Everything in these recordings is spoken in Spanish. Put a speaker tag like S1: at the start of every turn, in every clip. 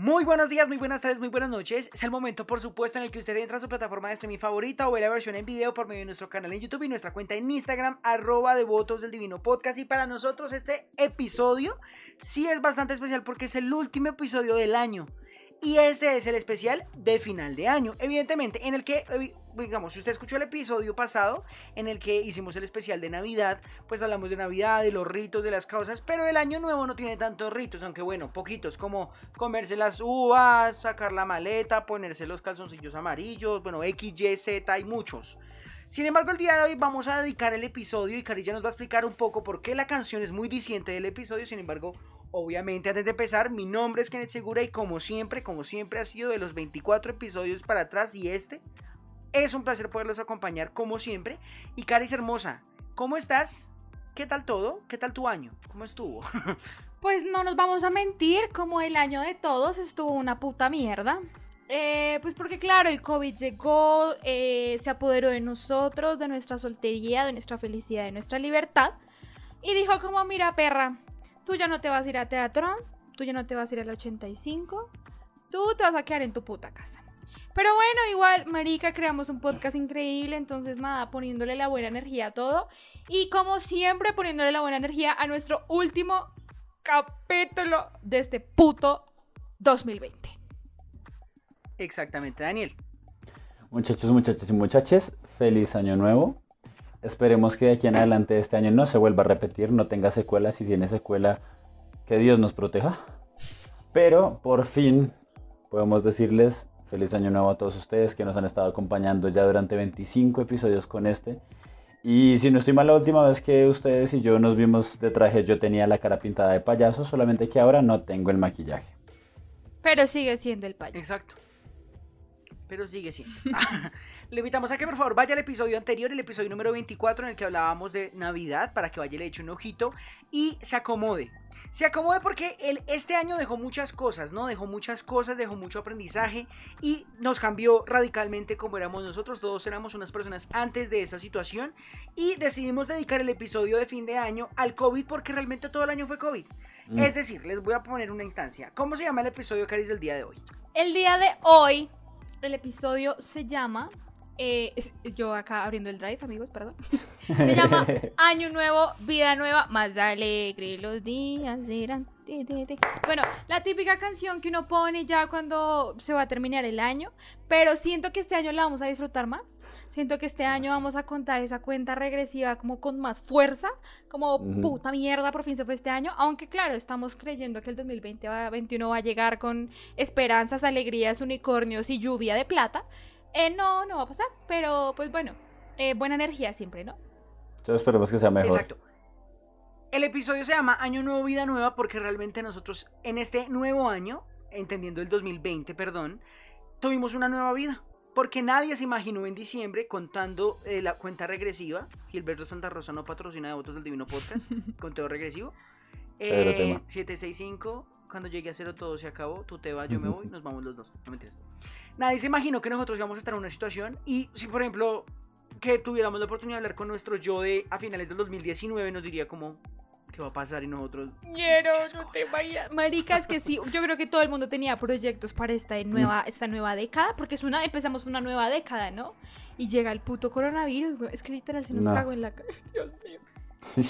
S1: Muy buenos días, muy buenas tardes, muy buenas noches. Es el momento, por supuesto, en el que usted entra a su plataforma de streaming favorita o ve la versión en video por medio de nuestro canal en YouTube y nuestra cuenta en Instagram, arroba devotos del divino podcast. Y para nosotros este episodio sí es bastante especial porque es el último episodio del año. Y este es el especial de final de año. Evidentemente, en el que, eh, digamos, si usted escuchó el episodio pasado, en el que hicimos el especial de Navidad, pues hablamos de Navidad, de los ritos, de las causas, pero el año nuevo no tiene tantos ritos, aunque bueno, poquitos, como comerse las uvas, sacar la maleta, ponerse los calzoncillos amarillos, bueno, X, Y, Z, hay muchos. Sin embargo, el día de hoy vamos a dedicar el episodio y Carilla nos va a explicar un poco por qué la canción es muy diciente del episodio. Sin embargo, obviamente antes de empezar, mi nombre es Kenneth Segura y como siempre, como siempre ha sido de los 24 episodios para atrás y este, es un placer poderlos acompañar como siempre. Y Caris hermosa, ¿cómo estás? ¿Qué tal todo? ¿Qué tal tu año? ¿Cómo estuvo?
S2: Pues no nos vamos a mentir, como el año de todos estuvo una puta mierda. Eh, pues porque claro, el COVID llegó, eh, se apoderó de nosotros, de nuestra soltería, de nuestra felicidad, de nuestra libertad. Y dijo como, mira perra, tú ya no te vas a ir a teatro, tú ya no te vas a ir al 85, tú te vas a quedar en tu puta casa. Pero bueno, igual, Marica, creamos un podcast increíble, entonces nada, poniéndole la buena energía a todo. Y como siempre, poniéndole la buena energía a nuestro último capítulo de este puto 2020.
S1: Exactamente, Daniel.
S3: Muchachos, muchachos y muchachas, feliz año nuevo. Esperemos que de aquí en adelante este año no se vuelva a repetir, no tenga secuelas y si tiene secuela, que Dios nos proteja. Pero por fin podemos decirles feliz año nuevo a todos ustedes que nos han estado acompañando ya durante 25 episodios con este. Y si no estoy mal, la última vez que ustedes y yo nos vimos de traje, yo tenía la cara pintada de payaso, solamente que ahora no tengo el maquillaje.
S2: Pero sigue siendo el payaso.
S1: Exacto. Pero sigue siendo. Le invitamos a que por favor vaya al episodio anterior, el episodio número 24, en el que hablábamos de Navidad, para que vaya y le eche un ojito y se acomode. Se acomode porque él este año dejó muchas cosas, ¿no? Dejó muchas cosas, dejó mucho aprendizaje y nos cambió radicalmente como éramos nosotros. Todos éramos unas personas antes de esa situación y decidimos dedicar el episodio de fin de año al COVID porque realmente todo el año fue COVID.
S3: Mm.
S1: Es decir, les voy a poner una instancia. ¿Cómo se llama el episodio, Caris, del día de hoy?
S2: El día de hoy, el episodio se llama. Eh, yo acá abriendo el drive, amigos, perdón. Se llama Año Nuevo, Vida Nueva, más alegre los días serán. ti, ti, ti. Bueno, la típica canción que uno pone ya cuando se va a terminar el año, pero siento que este año la vamos a disfrutar más. Siento que este año vamos a contar esa cuenta regresiva como con más fuerza, como puta mierda, por fin se fue este año, aunque claro, estamos creyendo que el 2020 va, 21 va a llegar con esperanzas, alegrías, unicornios y lluvia de plata. Eh, no, no va a pasar, pero pues bueno, eh, buena energía siempre, ¿no?
S3: Entonces esperemos que sea mejor.
S1: Exacto. El episodio se llama Año Nuevo, Vida Nueva porque realmente nosotros en este nuevo año, entendiendo el 2020, perdón, tuvimos una nueva vida. Porque nadie se imaginó en diciembre contando eh, la cuenta regresiva. Gilberto Santa Rosa no patrocina de votos del Divino Podcast. conteo regresivo. Eh,
S3: tema.
S1: 765, cuando llegue a cero todo se acabó. Tú te vas, yo me voy, nos vamos los dos. No mentiras. Nadie se imaginó que nosotros íbamos a estar en una situación. Y si, por ejemplo, que tuviéramos la oportunidad de hablar con nuestro yo de a finales del 2019, nos diría como, ¿qué va a pasar? Y nosotros,
S2: Quiero, no te vayas. Marica, es que sí, yo creo que todo el mundo tenía proyectos para esta nueva, esta nueva década, porque es una, empezamos una nueva década, ¿no? Y llega el puto coronavirus, güey. Es que literal se nos
S3: No.
S2: cagó en la cara. Dios mío.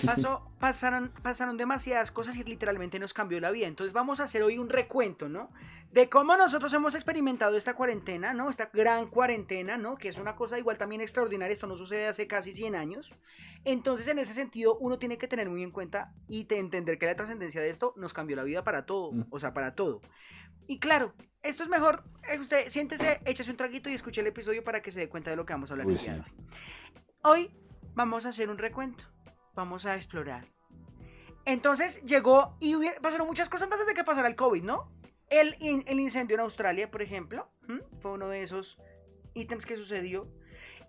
S1: Pasó, pasaron, pasaron demasiadas cosas y literalmente nos cambió la vida. Entonces vamos a hacer hoy un recuento, ¿no? De cómo nosotros hemos experimentado esta cuarentena, ¿no? Esta gran cuarentena, ¿no? Que es una cosa igual también extraordinaria. Esto no sucede hace casi 100 años. Entonces en ese sentido uno tiene que tener muy en cuenta y te- entender que la trascendencia de esto nos cambió la vida para todo.
S3: Mm.
S1: O sea, para todo. Y claro, esto es mejor. eh, Usted siéntese, échese un traguito y escuche el episodio para que se dé cuenta de lo que vamos a hablar
S3: Uy,
S1: el día de
S3: sí.
S1: hoy. Hoy vamos a hacer un recuento. Vamos a explorar. Entonces llegó y pasaron muchas cosas antes de que pasara el COVID, ¿no? El, in- el incendio en Australia, por ejemplo, fue uno de esos ítems que sucedió.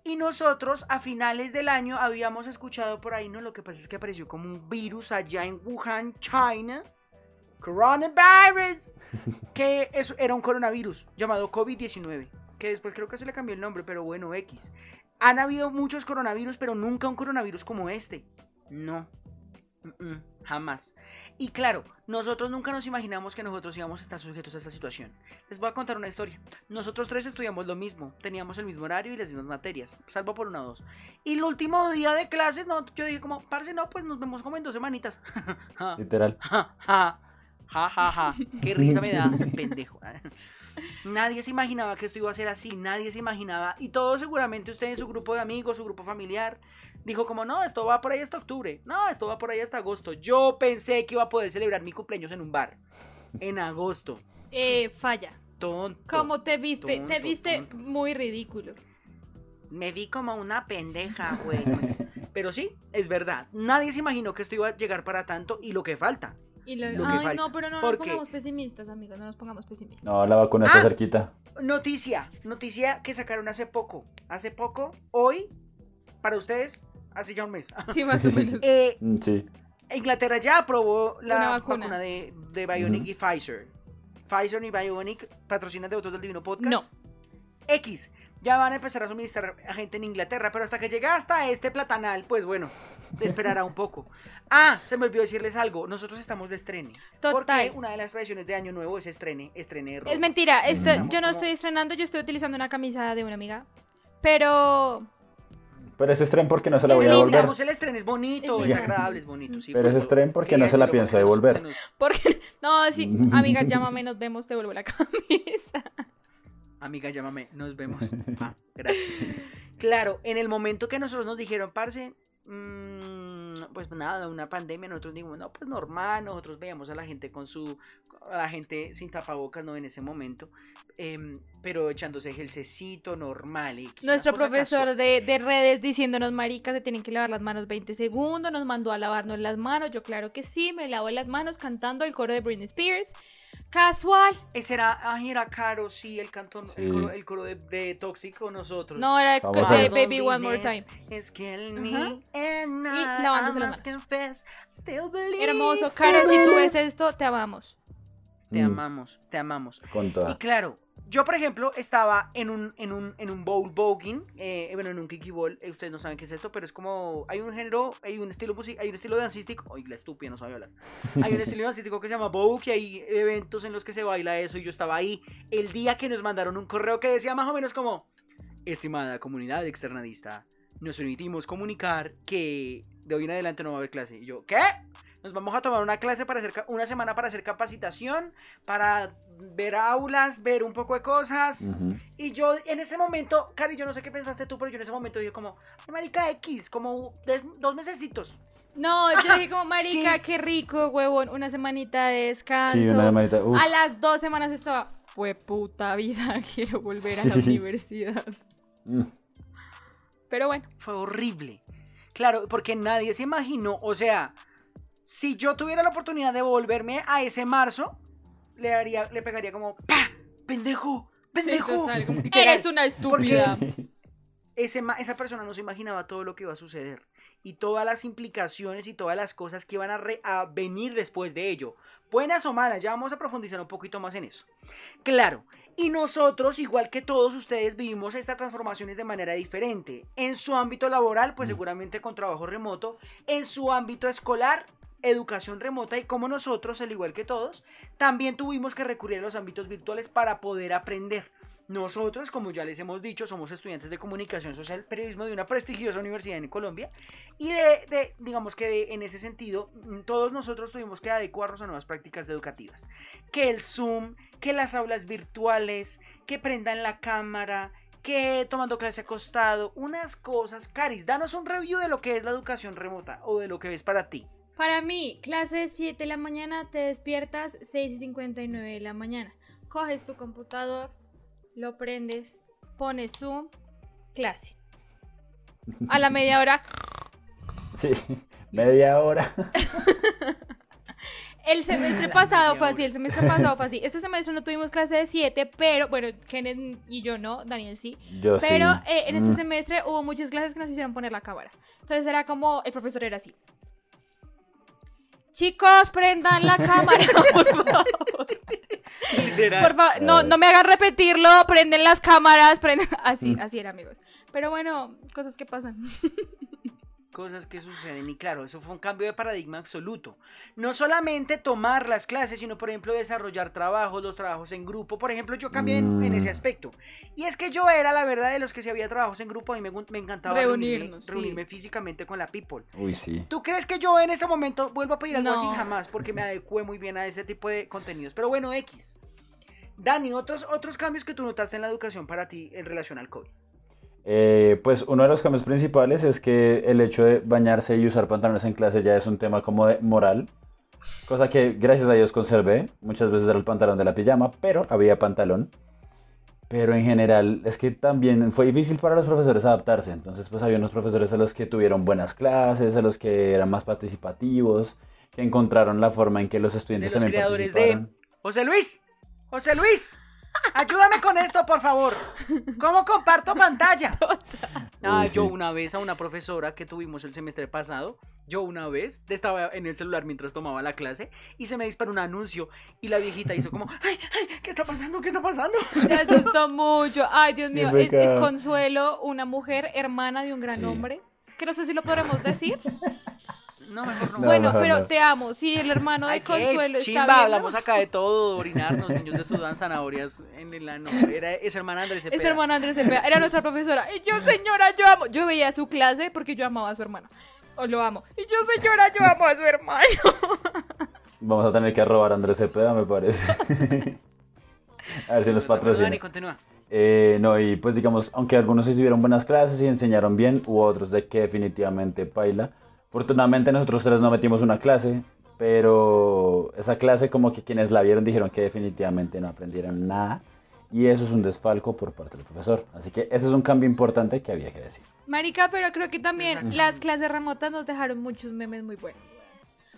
S1: Y nosotros a finales del año habíamos escuchado por ahí, ¿no? Lo que pasa es que apareció como un virus allá en Wuhan, China. Coronavirus. Que eso era un coronavirus llamado COVID-19. Que después creo que se le cambió el nombre, pero bueno, X. Han habido muchos coronavirus, pero nunca un coronavirus como este. No. Jamás. Y claro, nosotros nunca nos imaginamos que nosotros íbamos a estar sujetos a esta situación. Les voy a contar una historia. Nosotros tres estudiamos lo mismo, teníamos el mismo horario y las mismas materias, salvo por una o dos. Y el último día de clases, no, yo dije como, parce, no, pues nos vemos como en dos semanitas.
S3: Literal.
S1: ja, ja, ja, ja, ja. Qué risa me da, pendejo. Nadie se imaginaba que esto iba a ser así, nadie se imaginaba. Y todos seguramente usted en su grupo de amigos, su grupo familiar, dijo como, no, esto va por ahí hasta octubre, no, esto va por ahí hasta agosto. Yo pensé que iba a poder celebrar mi cumpleaños en un bar, en agosto.
S2: Eh, falla.
S1: Tonto.
S2: ¿Cómo te viste? te viste
S1: tonto.
S2: muy ridículo.
S1: Me vi como una pendeja, güey. Pero sí, es verdad. Nadie se imaginó que esto iba a llegar para tanto y lo que falta.
S2: Y lo-
S1: Lo que
S2: Ay,
S1: falta.
S2: no, pero no nos pongamos pesimistas, amigos, no nos pongamos pesimistas.
S3: No, la vacuna está
S1: Ah.
S3: cerquita.
S1: Noticia, noticia que sacaron hace poco. Hace poco, hoy, para ustedes, hace ya un mes.
S2: Sí, más o menos.
S1: Eh,
S3: Mm, Sí.
S1: Inglaterra ya aprobó la
S2: Una
S1: vacuna,
S2: vacuna.
S1: de, de Bionic y Pfizer. Pfizer y Bionic patrocinan de Votos del Divino Podcast.
S2: No.
S1: X. Ya van a empezar a suministrar a gente en Inglaterra, pero hasta que llegue hasta este platanal, pues bueno, esperará un poco. Ah, se me olvidó decirles algo. Nosotros estamos de estrene. Porque
S2: Total.
S1: una de las tradiciones de Año Nuevo es estrene, estrene de ropa.
S2: Es mentira, esto- yo no
S1: como-
S2: estoy estrenando, yo estoy utilizando una camisa de una amiga. Pero
S3: Pero ese tren porque no se la voy a devolver.
S1: Digamos, el estreno es bonito,
S2: Es
S1: agradable, es bonito. Sí,
S3: Pero ese estreno porque no se la pienso
S1: porque
S3: devolver.
S2: porque no, sí, amiga, llámame, nos vemos, te vuelvo la camisa.
S1: Amiga, llámame, nos vemos. Ah, gracias. Claro, en el momento que nosotros nos dijeron, parce, mm, pues nada, una pandemia, nosotros dijimos, no, pues normal, nosotros veíamos a la gente con su, a la gente sin tapabocas, no en ese momento, em, pero echándose gelcecito normal. y
S2: Nuestro profesor de, de redes diciéndonos, maricas, se tienen que lavar las manos 20 segundos, nos mandó a lavarnos las manos, yo claro que sí, me lavo las manos cantando el coro de Britney Spears. Casual.
S1: Ese era, ay, era caro, sí, el cantón, el coro, el coro de, de Tóxico, nosotros.
S2: No, era de. Baby One More Time.
S1: Es que el me and I,
S2: las
S1: must confess, still believe,
S2: Hermoso. Caro, si tú ves esto, te amamos.
S1: Te
S3: Mm,
S1: amamos, te amamos.
S3: Con
S1: Y
S3: toda.
S1: claro, yo por ejemplo estaba en un, en un, en un bowl voguing, eh, bueno, en un kiki bowl, eh, ustedes no saben qué es esto, pero es como, hay un género, hay un estilo hay un estilo dancístico, ay, la estúpida, no sabe hablar, hay un estilo dancístico que se llama vogue y hay eventos en los que se baila eso y yo estaba ahí el día que nos mandaron un correo que decía más o menos como, estimada comunidad externadista, nos permitimos comunicar que de hoy en adelante no va a haber clase. Y yo, ¿qué? Nos vamos a tomar una clase para hacer, una semana para hacer capacitación, para ver aulas, ver un poco de cosas. Y yo en ese momento, Cari, yo no sé qué pensaste tú, pero yo en ese momento dije como, "Ay, marica X, como dos mesecitos.
S2: No, yo dije como, marica,
S1: Sí.
S2: qué rico, huevón, una semanita de descanso.
S3: Sí, una semanita. Uf.
S2: A las dos semanas estaba, fue puta vida, quiero volver a la universidad.
S3: Mm.
S2: Pero bueno,
S1: Fue horrible. Claro, porque nadie se imaginó, o sea, si yo tuviera la oportunidad de volverme a ese marzo, le haría, le pegaría como, ¡pa! ¡Pendejo!
S2: sí,
S1: ¡Pendejo!
S2: como,
S1: Literal.
S2: eres una estúpida.
S1: ese, ma- esa persona no se imaginaba todo lo que iba a suceder y todas las implicaciones y todas las cosas que iban a, re- a venir después de ello. Buenas o malas, ya vamos a profundizar un poquito más en eso. Claro, y nosotros, igual que todos ustedes, vivimos estas transformaciones de manera diferente. En su ámbito laboral, pues
S3: Mm.
S1: seguramente con trabajo remoto. En su ámbito escolar, educación remota y como nosotros, al igual que todos, también tuvimos que recurrir a los ámbitos virtuales para poder aprender. Nosotros, como ya les hemos dicho, somos estudiantes de comunicación social, periodismo de una prestigiosa universidad en Colombia. Y de, digamos que en ese sentido, mm, todos nosotros tuvimos que adecuarnos a nuevas prácticas educativas. Que el Zoom, que las aulas virtuales, que prendan la cámara, que tomando clase acostado, unas cosas. Caris, danos un review de lo que es la educación remota o de lo que ves para ti.
S2: Para mí, clase 7 de la mañana, te despiertas 6 y 59 de la mañana. Coges tu computador, lo prendes, pones Zoom, clase. A la media hora,
S3: Sí, media hora.
S2: el semestre pasado fue así, el semestre pasado fue así. Este semestre no tuvimos clase de 7, pero, bueno, Kenneth y yo no, Daniel sí.
S3: Yo
S2: Pero
S3: sí.
S2: eh, en este
S3: Mm.
S2: semestre hubo muchas clases que nos hicieron poner la cámara. Entonces era como, el profesor era así. Chicos, prendan la cámara, por favor.
S1: Literal.
S2: Por favor, no, no me hagan repetirlo, prenden las cámaras, prenden... Así,
S3: Mm.
S2: así era, amigos. Pero bueno, cosas que pasan.
S1: cosas que suceden y claro, eso fue un cambio de paradigma absoluto. No solamente tomar las clases, sino por ejemplo desarrollar trabajos, los trabajos en grupo. Por ejemplo, yo cambié en, en ese
S3: Mm.
S1: aspecto. Y es que yo era la verdad de los que si había trabajos en grupo, a mí me, me encantaba reunirme,
S2: Reunirnos, sí.
S1: reunirme físicamente con la people.
S3: Uy, sí.
S1: ¿Tú crees que yo en este momento vuelvo a pedir algo así?
S2: No.
S1: Jamás, porque me adecué muy bien a ese tipo de contenidos. Pero bueno, X. Dani, otros, otros cambios que tú notaste en la educación para ti en relación al COVID.
S3: Eh, pues uno de los cambios principales es que el hecho de bañarse y usar pantalones en clase ya es un tema como de moral, cosa que gracias a Dios conservé. Muchas veces era el pantalón de la pijama, pero había pantalón. Pero en general es que también fue difícil para los profesores adaptarse. Entonces pues había unos profesores a los que tuvieron buenas clases, a los que eran más participativos, que encontraron la forma en que los estudiantes
S1: De los
S3: también
S1: creadores de-. José Luis, José Luis, ayúdame con esto, por favor. ¿Cómo comparto pantalla? Ah, yo una vez a una profesora que tuvimos el semestre pasado, yo una vez estaba en el celular mientras tomaba la clase y se me disparó un anuncio y la viejita hizo como, ay, ay, ¿qué está pasando? ¿Qué está pasando?
S2: Me asustó mucho. Ay, Dios mío,
S3: Qué
S2: es, es. Consuelo, una mujer hermana de un gran
S3: Sí.
S2: hombre. Que no sé si lo podremos decir.
S1: No, mejor no.
S3: No,
S2: bueno,
S3: mejor
S2: pero
S3: no.
S2: te amo. Si el hermano de
S1: Ay, qué
S2: Consuelo está
S1: chimba,
S2: viendo,
S1: hablamos acá de todo, orinarnos, niños de Sudán, zanahorias en el ano. Era esa hermana Andrés Cepeda.
S2: Este hermano Andrés Cepeda era nuestra profesora. Y yo, señora, yo amo. Yo veía su clase porque yo amaba a su hermano. O lo amo. Y yo, señora, yo amo a su hermano.
S3: Vamos a tener que robar a Andrés Cepeda, me parece. a ver si nos patrocina.
S1: Dani, continúa.
S3: Eh, no, y pues digamos, aunque algunos sí tuvieron buenas clases y enseñaron bien, hubo otros de que definitivamente paila. Afortunadamente nosotros tres no metimos una clase, pero esa clase como que quienes la vieron dijeron que definitivamente no aprendieron nada. Y eso es un desfalco por parte del profesor. Así que ese es un cambio importante que había que decir.
S2: Marica, pero creo que también las clases remotas nos dejaron muchos memes muy buenos.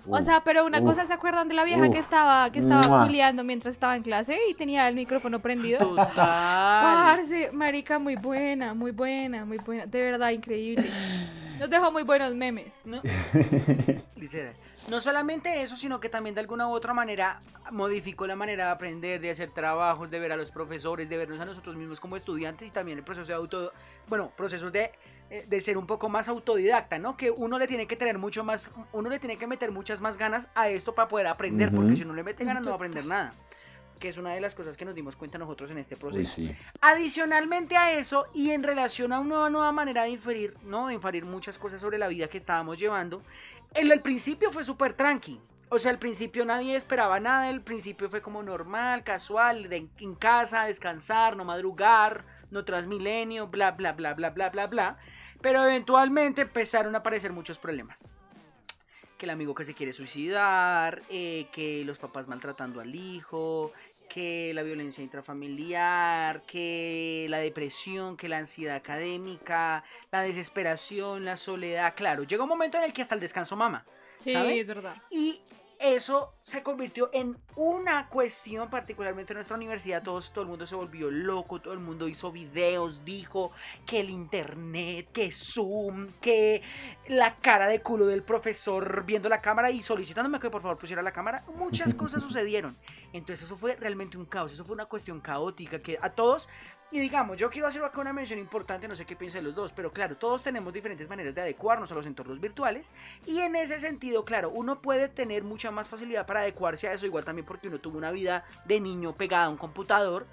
S2: O sea, pero una
S3: uf,
S2: cosa, ¿se acuerdan de la vieja que estaba que estaba culiando mientras estaba en clase y tenía el micrófono prendido?
S1: Total.
S2: Parce, marica, muy buena, muy buena, muy buena. De verdad, increíble. Nos dejó muy buenos memes.
S1: No, literal. No solamente eso, sino que también de alguna u otra manera modificó la manera de aprender, de hacer trabajos, de ver a los profesores, de vernos a nosotros mismos como estudiantes y también el proceso de auto, bueno, procesos de, de ser un poco más autodidacta, ¿no? Que uno le tiene que tener mucho más, uno le tiene que meter muchas más ganas a esto para poder aprender, porque si no le mete ganas no va a aprender nada. Que es una de las cosas que nos dimos cuenta nosotros en este proceso.
S3: Uy, sí.
S1: Adicionalmente a eso, y en relación a una nueva manera de inferir, ¿no? De inferir muchas cosas sobre la vida que estábamos llevando, el, el principio fue súper tranqui. O sea, al principio nadie esperaba nada, el principio fue como normal, casual, de, en casa, descansar, no madrugar, no transmilenio, bla, bla, bla, bla, bla, bla, bla. Pero eventualmente empezaron a aparecer muchos problemas. Que el amigo que se quiere suicidar, eh, que los papás maltratando al hijo, que la violencia intrafamiliar, que la depresión, que la ansiedad académica, la desesperación, la soledad. Claro, llega un momento en el que hasta el descanso mama.
S2: Sí,
S1: ¿Sabe?
S2: es verdad.
S1: Y eso se convirtió en una cuestión, particularmente en nuestra universidad. Todos, todo el mundo se volvió loco, todo el mundo hizo videos, dijo que el internet, que Zoom, que la cara de culo del profesor viendo la cámara y solicitándome que por favor pusiera la cámara. Muchas cosas sucedieron. Entonces eso fue realmente un caos, eso fue una cuestión caótica que a todos, y digamos, yo quiero hacer acá una mención importante, no sé qué piensan los dos, pero claro, todos tenemos diferentes maneras de adecuarnos a los entornos virtuales y en ese sentido, claro, uno puede tener mucha más facilidad para adecuarse a eso, igual también porque uno tuvo una vida de niño pegada a un computador,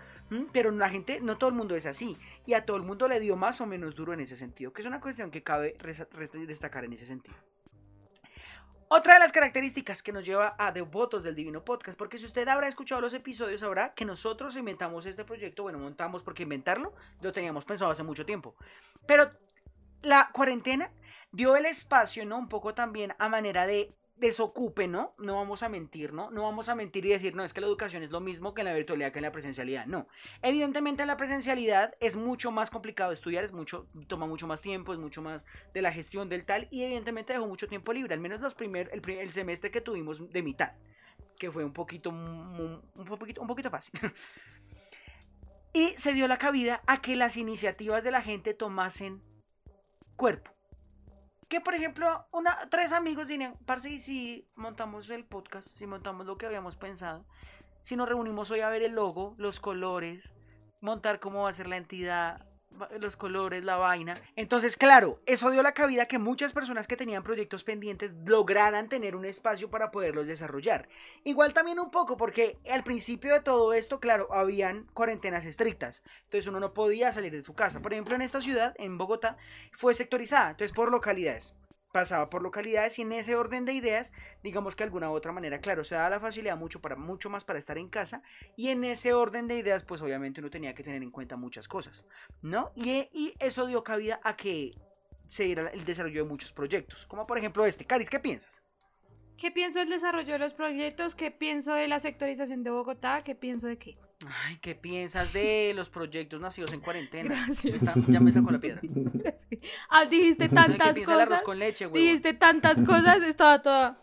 S1: pero la gente, no todo el mundo es así, y a todo el mundo le dio más o menos duro en ese sentido, que es una cuestión que cabe destacar en ese sentido. Otra de las características que nos lleva a Devotos del Divino Podcast, porque si usted habrá escuchado los episodios, sabrá que nosotros inventamos este proyecto, bueno, montamos porque inventarlo lo teníamos pensado hace mucho tiempo, pero la cuarentena dio el espacio, ¿no? Un poco también a manera de desocupe, ¿no? No vamos a mentir, ¿no? No vamos a mentir y decir, no, es que la educación es lo mismo que en la virtualidad, que en la presencialidad. No. Evidentemente en la presencialidad es mucho más complicado estudiar, es mucho, toma mucho más tiempo, es mucho más de la gestión del tal y evidentemente dejó mucho tiempo libre, al menos los primer, el, pri- el semestre que tuvimos de mitad, que fue un poquito, mu- un poquito, un poquito fácil. y se dio la cabida a que las iniciativas de la gente tomasen cuerpo. Que por ejemplo, una, tres amigos dirían, parce, y si montamos el podcast, si montamos lo que habíamos pensado, si nos reunimos hoy a ver el logo, los colores, montar cómo va a ser la entidad, los colores, la vaina. Entonces, claro, eso dio la cabida que muchas personas que tenían proyectos pendientes lograran tener un espacio para poderlos desarrollar. Igual también un poco porque al principio de todo esto, claro, habían cuarentenas estrictas. Entonces uno no podía salir de su casa. Por ejemplo, en esta ciudad, en Bogotá, fue sectorizada. Entonces, por localidades pasaba por localidades y en ese orden de ideas, digamos que de alguna u otra manera, claro, se da la facilidad mucho, para, mucho más para estar en casa y en ese orden de ideas, pues obviamente uno tenía que tener en cuenta muchas cosas, ¿no? Y, y eso dio cabida a que se diera el desarrollo de muchos proyectos, como por ejemplo este. Caris, ¿qué piensas?
S2: ¿Qué pienso del desarrollo de los proyectos? ¿Qué pienso de la sectorización de Bogotá? ¿Qué pienso de qué?
S1: Ay, ¿qué piensas de los proyectos nacidos en cuarentena?
S2: Gracias.
S1: Está- ya me sacó la piedra.
S2: Ah, dijiste
S1: Ay, ¿Qué
S2: tantas
S1: piensa el arroz
S2: cosas.
S1: con leche, huevón?
S2: Dijiste tantas cosas, estaba toda.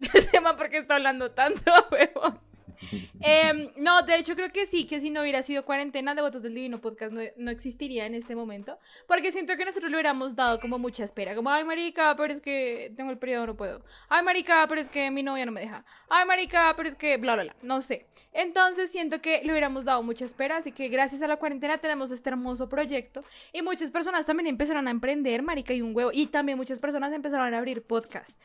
S2: Se llama porque está hablando tanto, huevón. Em, no, de hecho creo que sí, que si no hubiera sido cuarentena de Votos del Divino Podcast no, no existiría en este momento, porque siento que nosotros le hubiéramos dado como mucha espera, como, ay marica, pero es que tengo el periodo, no puedo, ay marica, pero es que mi novia no me deja, ay marica, pero es que bla, bla, bla, no sé. Entonces siento que le hubiéramos dado mucha espera, así que gracias a la cuarentena tenemos este hermoso proyecto y muchas personas también empezaron a emprender, marica, y un huevo, y también muchas personas empezaron a abrir podcast.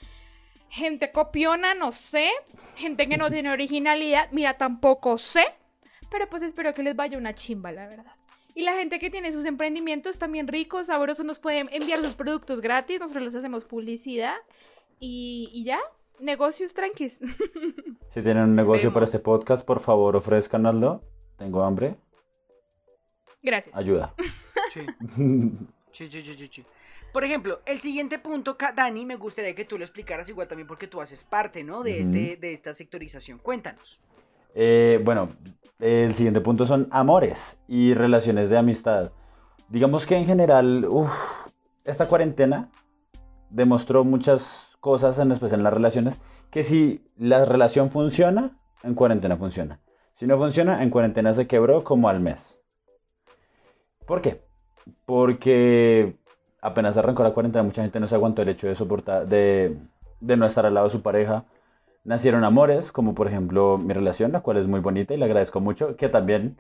S2: Gente copiona, no sé. Gente que no tiene originalidad, mira, tampoco sé. Pero pues espero que les vaya una chimba, la verdad. Y la gente que tiene sus emprendimientos también ricos, sabrosos, nos pueden enviar sus productos gratis. Nosotros les hacemos publicidad. Y, y ya, negocios tranquis.
S3: Si tienen un negocio
S1: Vemos.
S3: para este podcast, por favor, ofrezcanlo. Tengo hambre.
S2: Gracias.
S3: Ayuda.
S1: Sí. Sí, sí, sí, sí, sí. Por ejemplo, el siguiente punto, Dani, me gustaría que tú lo explicaras igual también porque tú haces parte, ¿no? De, este, de esta sectorización. Cuéntanos.
S3: Eh, bueno, el siguiente punto son amores y relaciones de amistad. Digamos que en general, uf, esta cuarentena demostró muchas cosas, en especial en las relaciones, que si la relación funciona, en cuarentena funciona. Si no funciona, en cuarentena se quebró como al mes. ¿Por qué? Porque apenas arrancó la cuarentena, mucha gente no se aguantó el hecho de soportar, de, no estar al lado de su pareja. Nacieron amores, como por ejemplo mi relación, la cual es muy bonita y le agradezco mucho, que también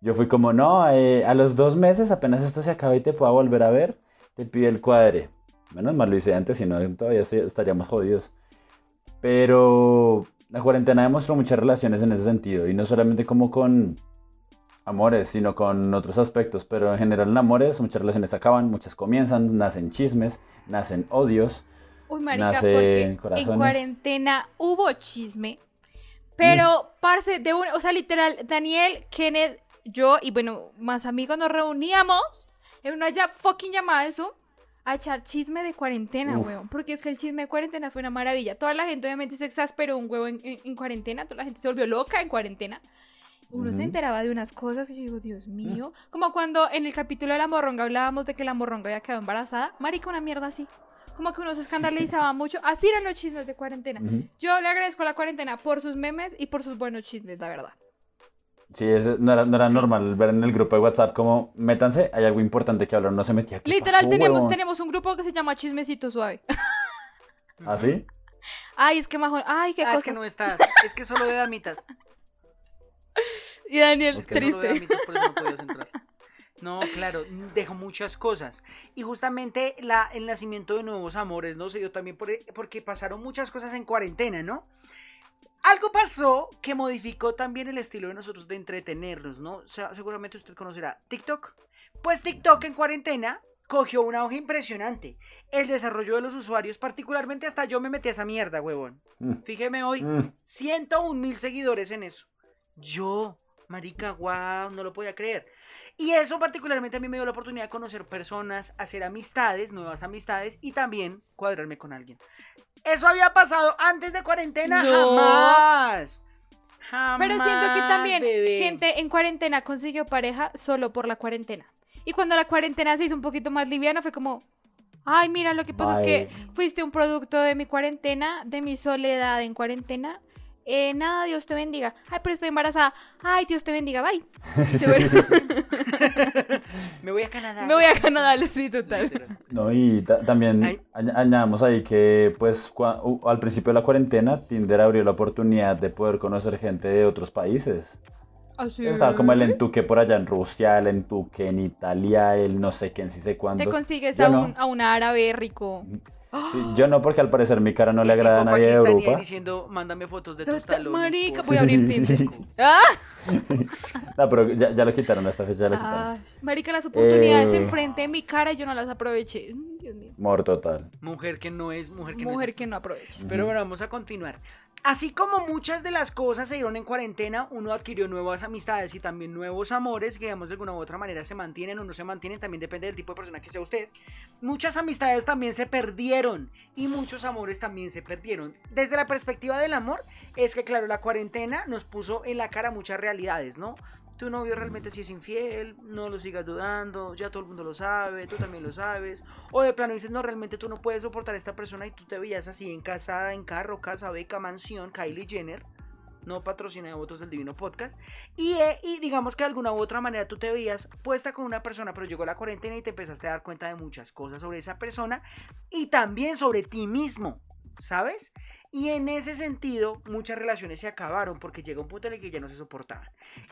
S3: yo fui como, no, eh, a los dos meses, apenas esto se acaba y te pueda volver a ver, te pide el cuadre. Menos mal lo hice antes, si no todavía estaríamos jodidos. Pero la cuarentena demostró muchas relaciones en ese sentido, y no solamente como con amores, sino con otros aspectos, pero en general en amores muchas relaciones acaban, muchas comienzan, nacen chismes, nacen odios.
S2: Uy, marica,
S3: Nace
S2: porque
S3: en
S2: cuarentena hubo chisme. Pero, parce, de un, o sea, literal, Daniel, Kenneth, yo y bueno, más amigos nos reuníamos en una ya fucking llamada de Zoom a echar chisme de cuarentena,
S3: Uf.
S2: weón. Porque es que el chisme de cuarentena fue una maravilla. Toda la gente obviamente se exasperó un huevo en, en- en cuarentena, toda la gente se volvió loca en cuarentena. Uno se enteraba de unas cosas que yo digo, Dios mío. Como cuando en el capítulo de la morronga hablábamos de que la morronga había quedado embarazada. Marica, una mierda así. Como que uno se escandalizaba mucho. Así eran los chismes de cuarentena. Yo le agradezco a la cuarentena por sus memes y por sus buenos chismes, la verdad.
S3: Sí, es- no era, no era
S1: Sí.
S3: normal ver en el grupo de WhatsApp como, métanse, hay algo importante que hablar, no se metía. ¿qué
S2: Literal,
S3: pasó,
S2: tenemos,
S3: huevón?
S2: tenemos un grupo que se llama Chismecito Suave.
S3: ¿Ah, sí?
S2: Ay, es que majón. Ay, qué
S1: Ah,
S2: cosas.
S1: es que no estás. Es que solo de damitas.
S2: Y Daniel,
S3: Es que
S2: triste.
S1: damitas, por eso no claro, dejó muchas cosas. Y justamente la, el nacimiento de nuevos amores, ¿no? Se dio también por- porque pasaron muchas cosas en cuarentena, ¿no? Algo pasó que modificó también el estilo de nosotros de entretenernos, ¿no? O sea, seguramente usted conocerá TikTok. Pues TikTok en cuarentena cogió una hoja impresionante. El desarrollo de los usuarios, particularmente hasta yo me metí a esa mierda, huevón.
S3: Mm.
S1: Fíjeme hoy,
S3: Mm.
S1: 101 mil seguidores en eso. Yo, marica, wow, no lo podía creer. Y eso particularmente a mí me dio la oportunidad de conocer personas, hacer amistades, nuevas amistades y también cuadrarme con alguien. Eso había pasado antes de cuarentena,
S2: No.
S1: jamás. Jamás.
S2: Pero siento que también
S1: bebé.
S2: gente en cuarentena consiguió pareja solo por la cuarentena. Y cuando la cuarentena se hizo un poquito más liviana, fue como, ay, mira, lo que pasa es que fuiste un producto de mi cuarentena, de mi soledad en cuarentena. Eh, nada, Dios te bendiga. Ay, pero estoy embarazada. Ay, Dios te bendiga, bye.
S3: Sí,
S2: Se
S3: sí,
S2: fue.
S3: sí.
S1: Me voy a Canadá.
S2: Me voy a Canadá, sí, total.
S3: No, y ta- también
S1: Ay.
S3: añ- añadamos ahí que, pues, al principio de la cuarentena, Tinder abrió la oportunidad de poder conocer gente de otros países.
S2: Así.
S3: Estaba como el entuque por allá en Rusia, el entuque en Italia, el no sé quién, sí sé cuándo.
S2: Te consigues a
S3: no.
S2: un, a un árabe rico.
S3: Sí, yo no, porque al parecer mi cara no le agrada a nadie de Europa.
S1: diciendo, mándame fotos de tus talones.
S2: Marica,
S1: por
S2: voy a abrir
S3: sí,
S2: Tinder.
S3: sí.
S2: ¡Ah!
S3: No, pero ya, ya lo quitaron, esta fecha ya lo quitaron.
S2: Ay, marica, las oportunidades
S3: Eh.
S2: enfrente de mi cara y yo no las aproveché.
S3: Mor total.
S1: Mujer que no es, mujer que no
S2: Mujer
S1: es.
S2: que no aproveche.
S1: Pero bueno, vamos a continuar. Así como muchas de las cosas se dieron en cuarentena, uno adquirió nuevas amistades y también nuevos amores que, digamos, de alguna u otra manera se mantienen o no se mantienen, también depende del tipo de persona que sea usted. Muchas amistades también se perdieron y muchos amores también se perdieron. Desde la perspectiva del amor, es que, claro, la cuarentena nos puso en la cara muchas realidades, ¿no? Tu novio realmente sí es infiel, no lo sigas dudando, ya todo el mundo lo sabe, tú también lo sabes. O de plano dices, no, realmente tú no puedes soportar a esta persona y tú te veías así en casada, en carro, casa, beca, mansión, Kylie Jenner. No patrocina de votos del Divino Podcast. Eh, y digamos que de alguna u otra manera tú te veías puesta con una persona, pero llegó la cuarentena y te empezaste a dar cuenta de muchas cosas sobre esa persona y también sobre ti mismo, ¿sabes? Y en ese sentido, muchas relaciones se acabaron porque llega un punto en el que ya no se soportaban.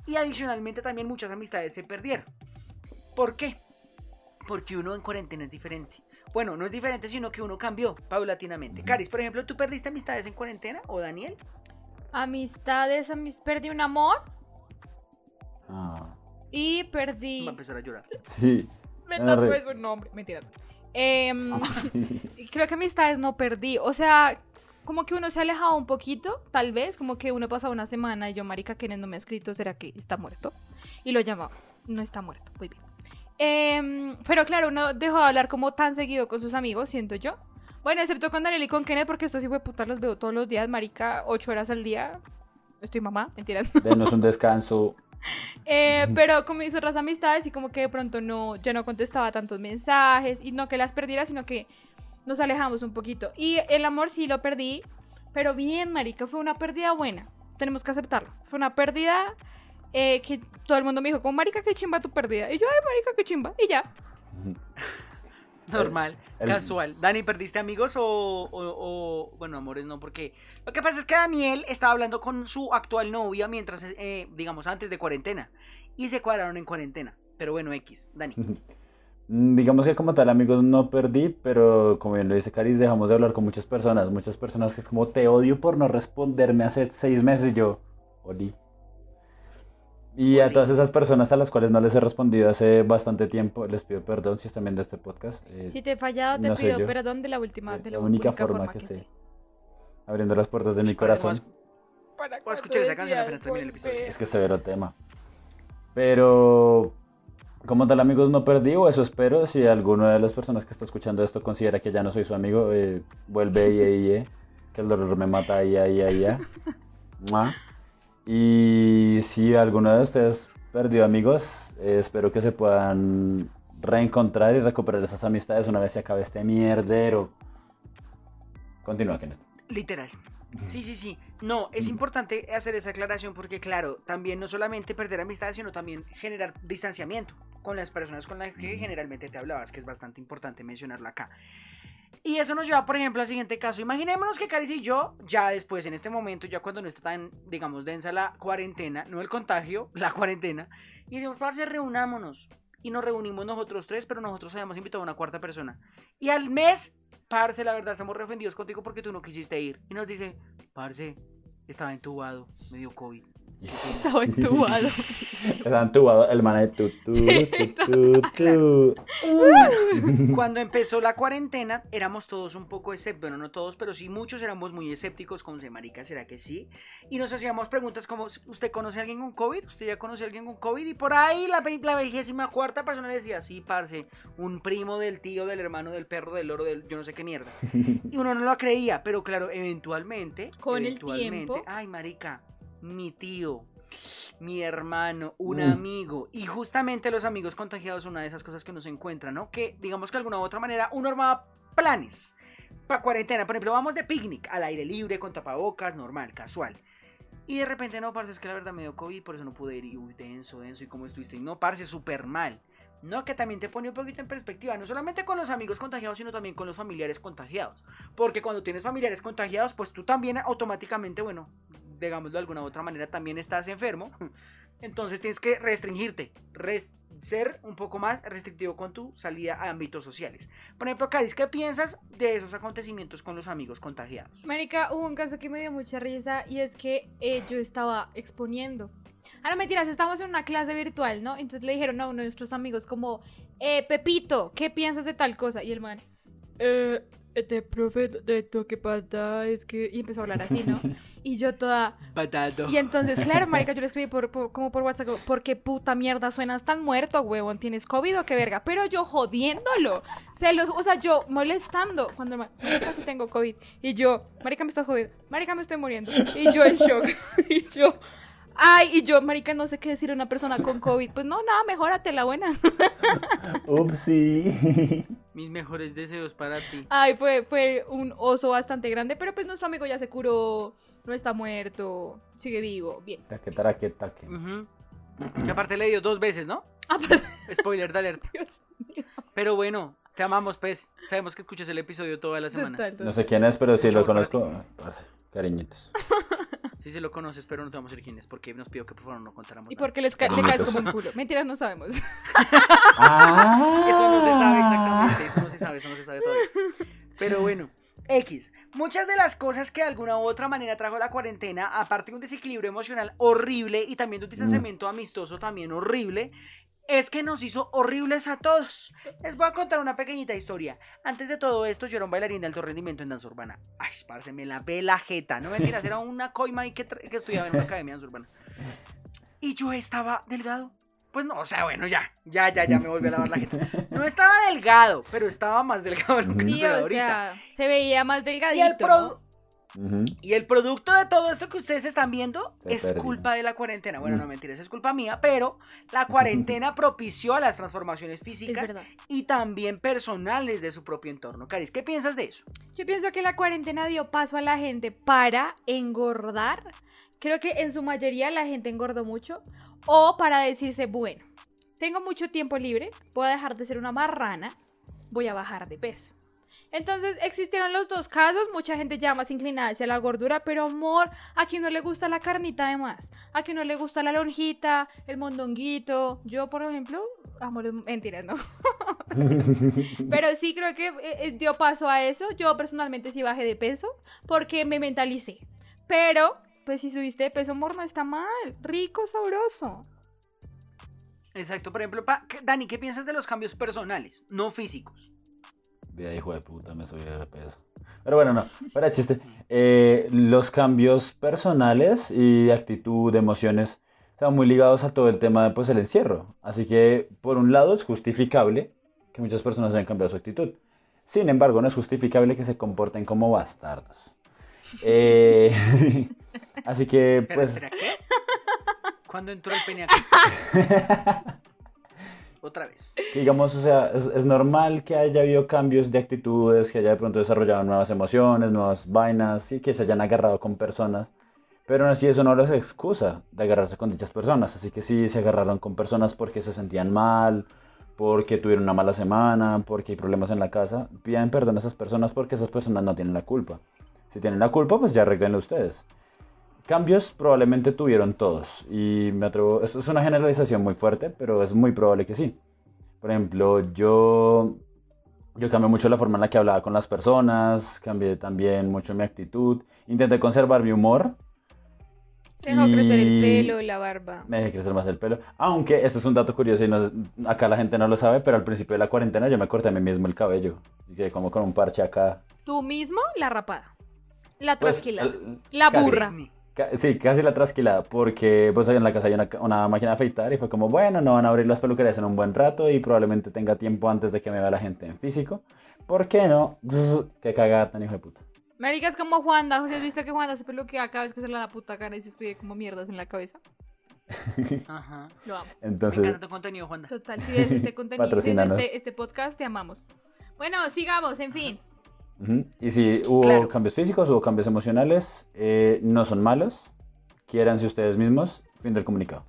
S1: Y adicionalmente también muchas amistades se perdieron. ¿Por qué? Porque uno en cuarentena es diferente. Bueno, no es diferente, sino que uno cambió paulatinamente. Caris, por ejemplo, ¿tú perdiste amistades en cuarentena? ¿O Daniel?
S2: Amistades, amis- perdí un amor
S3: Ah,
S2: y
S1: Va
S2: perdí.
S1: a empezar a llorar.
S3: sí.
S2: Me tatué su nombre. Mentira. Em, creo que amistades no perdí. O sea, como que uno se ha alejado un poquito, tal vez. Como que uno pasa una semana y yo, Marica, Kenneth no me ha escrito, ¿será que está muerto? Y lo llama, no está muerto, muy bien. Em, pero claro, uno dejó de hablar como tan seguido con sus amigos, siento yo. Bueno, excepto con Daniel y con Kenneth, porque estos sí fue puta, los veo todos los días, Marica, ocho horas al día. Estoy mamá, mentira.
S3: Denos un descanso.
S2: Eh, pero con mis otras amistades y como que de pronto no, yo no contestaba tantos mensajes y no que las perdiera, sino que nos alejamos un poquito. Y el amor sí lo perdí, pero bien, marica, fue una pérdida buena. Tenemos que aceptarlo. Fue una pérdida eh, que todo el mundo me dijo, como marica, qué chimba tu pérdida. Y yo, ay, marica, qué chimba. Y ya.
S1: Normal,
S3: el-
S1: casual. Dani, ¿perdiste amigos o, o- o- Bueno, amores no, porque... Lo que pasa es que Daniel estaba hablando con su actual novia mientras, eh, digamos, antes de cuarentena. Y se cuadraron en cuarentena. Pero bueno, X. Dani.
S3: Mm, Digamos que como tal amigos no perdí, pero como bien lo dice Caris, dejamos de hablar con muchas personas. Muchas personas que es como te odio por no responderme hace seis meses y yo, Oli. Y a todas esas personas a las cuales no les he respondido hace bastante tiempo, les pido perdón si están viendo este podcast. eh,
S2: Si te he fallado, te
S3: no
S2: pido
S3: yo.
S2: perdón de la última,
S3: de
S2: de
S3: la
S2: la,
S3: única
S2: única,
S3: forma
S2: forma,
S3: que
S2: que,
S3: sé.
S2: sé.
S3: abriendo las puertas de mi corazón.
S1: más- Voy a escuchar esa canción apenas termine el episodio.
S3: Es que severo tema. Pero como tal amigos no perdí, o eso espero. Si alguna de las personas que está escuchando esto considera que ya no soy su amigo, eh, vuelve y y, y, que el dolor me mata ahí, ahí, ahí, ahí. Y si alguno de ustedes perdió amigos, eh, espero que se puedan reencontrar y recuperar esas amistades una vez se acabe este mierdero. Continúa, Kenneth.
S1: Literal. Sí, sí, sí. No, es importante hacer esa aclaración porque, claro, también no solamente perder amistades, sino también generar distanciamiento con las personas con las que generalmente te hablabas, que es bastante importante mencionarlo acá. Y eso nos lleva, por ejemplo, al siguiente caso. Imaginémonos que Caris y yo, ya después, en este momento, ya cuando no está tan, digamos, densa la cuarentena, no el contagio, la cuarentena, y decimos, parce, reunámonos. Y nos reunimos nosotros tres, pero nosotros habíamos invitado a una cuarta persona. Y al mes, parce, la verdad, estamos re ofendidos contigo porque tú no quisiste ir. Y nos dice, parce, estaba entubado, me dio COVID.
S2: Estaba entubado.
S3: Estaba entubado el man de tu, tu, tu, tu, tu.
S1: Cuando empezó la cuarentena, éramos todos un poco escépticos, bueno, no todos, pero sí muchos éramos muy escépticos con marica, ¿será que sí? Y nos hacíamos preguntas como, ¿usted conoce a alguien con COVID? ¿Usted ya conoce a alguien con COVID? Y por ahí la, la vigésima cuarta persona decía, sí, parce, un primo del tío, del hermano, del perro, del loro, del yo no sé qué mierda. Y uno no lo creía, pero claro, eventualmente,
S2: Con el
S1: eventualmente,
S2: tiempo.
S1: ay, marica, mi tío, mi hermano, un
S3: Mm.
S1: amigo. Y justamente los amigos contagiados son una de esas cosas que uno se encuentra, ¿no? Que digamos que de alguna u otra manera uno armaba planes para cuarentena. Por ejemplo, vamos de picnic al aire libre, con tapabocas, normal, casual. Y de repente, no, parce, es que la verdad me dio COVID, por eso no pude ir. Y uy, denso, denso. ¿Y cómo estuviste? Y no, parce, súper mal. No, que también te pone un poquito en perspectiva, no solamente con los amigos contagiados, sino también con los familiares contagiados. Porque cuando tienes familiares contagiados, pues tú también automáticamente, bueno, digámoslo de alguna u otra manera, también estás enfermo. Entonces tienes que restringirte, res- ser un poco más restrictivo con tu salida a ámbitos sociales. Por ejemplo, Caris, ¿qué piensas de esos acontecimientos con los amigos contagiados?
S2: Marica, hubo un caso que me dio mucha risa y es que eh, yo estaba exponiendo. Ah, no, mentiras, estábamos en una clase virtual, ¿no? Entonces le dijeron a uno de nuestros amigos como, eh, Pepito, ¿qué piensas de tal cosa? Y el man, eh, este profe, de lo que pasa es que... Y empezó a hablar así, ¿no? Y yo toda...
S1: Patado.
S2: Y entonces, claro, marica, yo le escribí por, por- como por WhatsApp, ¿por qué puta mierda suenas tan muerto, huevón? ¿Tienes COVID o qué verga? Pero yo jodiéndolo. Se los, o sea, yo molestando. Cuando marica, sí tengo COVID. Y yo, marica, me estás jodiendo. Marica, me estoy muriendo. Y yo en shock. Y yo, ay, y yo, marica, no sé qué decir a una persona con COVID. Pues no, nada, mejórate la buena.
S3: Upsi.
S1: Mis mejores deseos para ti.
S2: Ay, fue, fue un oso bastante grande, pero pues nuestro amigo ya se curó, no está muerto, sigue vivo, bien.
S3: taque, taraque, taque.
S1: Que aparte le dio dos veces, ¿no?
S2: Aparte,
S1: Spoiler de alerta. Pero bueno, te amamos, pez. Sabemos que escuchas el episodio todas las semanas.
S3: No sé quién es, pero sí
S1: Mucho
S3: lo conozco. Cariñitos.
S1: Sí se lo conoces, pero no te vamos a decir quién es, porque nos pidió que por favor no contáramos
S2: Y
S1: nada.
S2: porque les ca- le caes como un culo. Mentiras, no sabemos.
S3: Ah.
S1: Eso no se sabe exactamente, eso no se sabe, eso no se sabe todavía. Pero bueno, X. Muchas de las cosas que de alguna u otra manera trajo la cuarentena, aparte de un desequilibrio emocional horrible y también de un distanciamiento amistoso también horrible, es que nos hizo horribles a todos. Les voy a contar una pequeñita historia. Antes de todo esto, yo era un bailarín de alto rendimiento en danza urbana. Ay, parce, me la ve la jeta. No mentiras, era una coima ahí que, estudiaba en una academia de danza urbana. Y yo estaba delgado. Pues no, o sea, bueno, ya, ya, ya, ya me volví a lavar la jeta. No estaba delgado, pero estaba más delgado de lo que.
S2: Sí,
S1: estoy
S2: o
S1: ahorita.
S2: sea, se veía más
S1: y,
S2: delgadito.
S1: el y el producto de todo esto que ustedes están viendo
S3: Se
S1: es
S3: perdió.
S1: culpa de la cuarentena. Bueno, no mentiras, es culpa mía, pero la cuarentena propició las transformaciones
S2: Es
S1: físicas y también personales de su propio entorno. Caris, ¿qué piensas de eso?
S2: Yo pienso que la cuarentena dio paso a la gente para engordar. Creo que en su mayoría la gente engordó mucho. O para decirse, bueno, tengo mucho tiempo libre, voy a dejar de ser una marrana, voy a bajar de peso. Entonces existieron los dos casos, mucha gente ya más inclinada hacia la gordura, pero amor, a quien no le gusta la carnita de más, a quien no le gusta la lonjita, el mondonguito, yo por ejemplo, amor, mentira, no. Pero sí creo que eh, eh, dio paso a eso. Yo personalmente sí bajé de peso porque me mentalicé. Pero, pues si subiste de peso, amor, no está mal. Rico, sabroso.
S1: Exacto, por ejemplo, pa- ¿qué- Dani, ¿qué piensas de los cambios personales, no físicos?
S3: Vida hijo de puta, me subí de peso. Pero bueno, no, para chiste. Eh, los cambios personales y de actitud, de emociones, están muy ligados a todo el tema de pues, el encierro. Así que, por un lado, es justificable que muchas personas hayan cambiado su actitud. Sin embargo, no es justificable que se comporten como bastardos. Eh, así que,
S1: Espera,
S3: pues,
S1: espera, ¿qué? ¿Cuándo entró el pene? Otra vez.
S3: digamos, o sea, es, es normal que haya habido cambios de actitudes, que haya de pronto desarrollado nuevas emociones, nuevas vainas, y que se hayan agarrado con personas. Pero aún así eso no les excusa de agarrarse con dichas personas. Así que sí se agarraron con personas porque se sentían mal, porque tuvieron una mala semana, porque hay problemas en la casa. Pidan perdón a esas personas porque esas personas no tienen la culpa. Si tienen la culpa, pues ya arreglenlo ustedes. Cambios probablemente tuvieron todos. Y me atrevo, es es una generalización muy fuerte, pero es muy probable que sí. Por ejemplo, yo, yo cambié mucho la forma en la que hablaba con las personas, cambié también mucho mi actitud, intenté conservar mi humor,
S2: Se dejó crecer el
S3: Y-
S2: pelo, la barba.
S3: me dejé crecer más el pelo. Aunque esto es un dato curioso y no- acá la gente no lo sabe, pero al principio de la cuarentena yo me corté a mí mismo el cabello. Y quedé como con un parche acá.
S2: Tú mismo, la rapada. La
S3: Pues,
S2: trasquilada.
S3: el-
S2: La burra.
S3: Sí, casi la trasquilada, porque pues en la casa hay una, una máquina de afeitar y fue como, bueno, no van a abrir las peluquerías en un buen rato y probablemente tenga tiempo antes de que me vea la gente en físico. ¿Por qué no? Qué cagada tan hijo de puta.
S2: Marica, es como Juanda. ¿Has visto que Juanda se peluquea cada vez que se le da la puta cara y se escribe como mierdas en la cabeza?
S1: Ajá.
S2: Lo amo.
S1: Me
S3: Entonces,
S1: encanta tu contenido, Juanda.
S2: Total, si ves este contenido, si ves este, este podcast, te amamos. Bueno, sigamos, en fin.
S3: Y si hubo
S1: Claro.
S3: cambios físicos, hubo cambios emocionales, eh, no son malos, quiéranse ustedes mismos, fin del comunicado.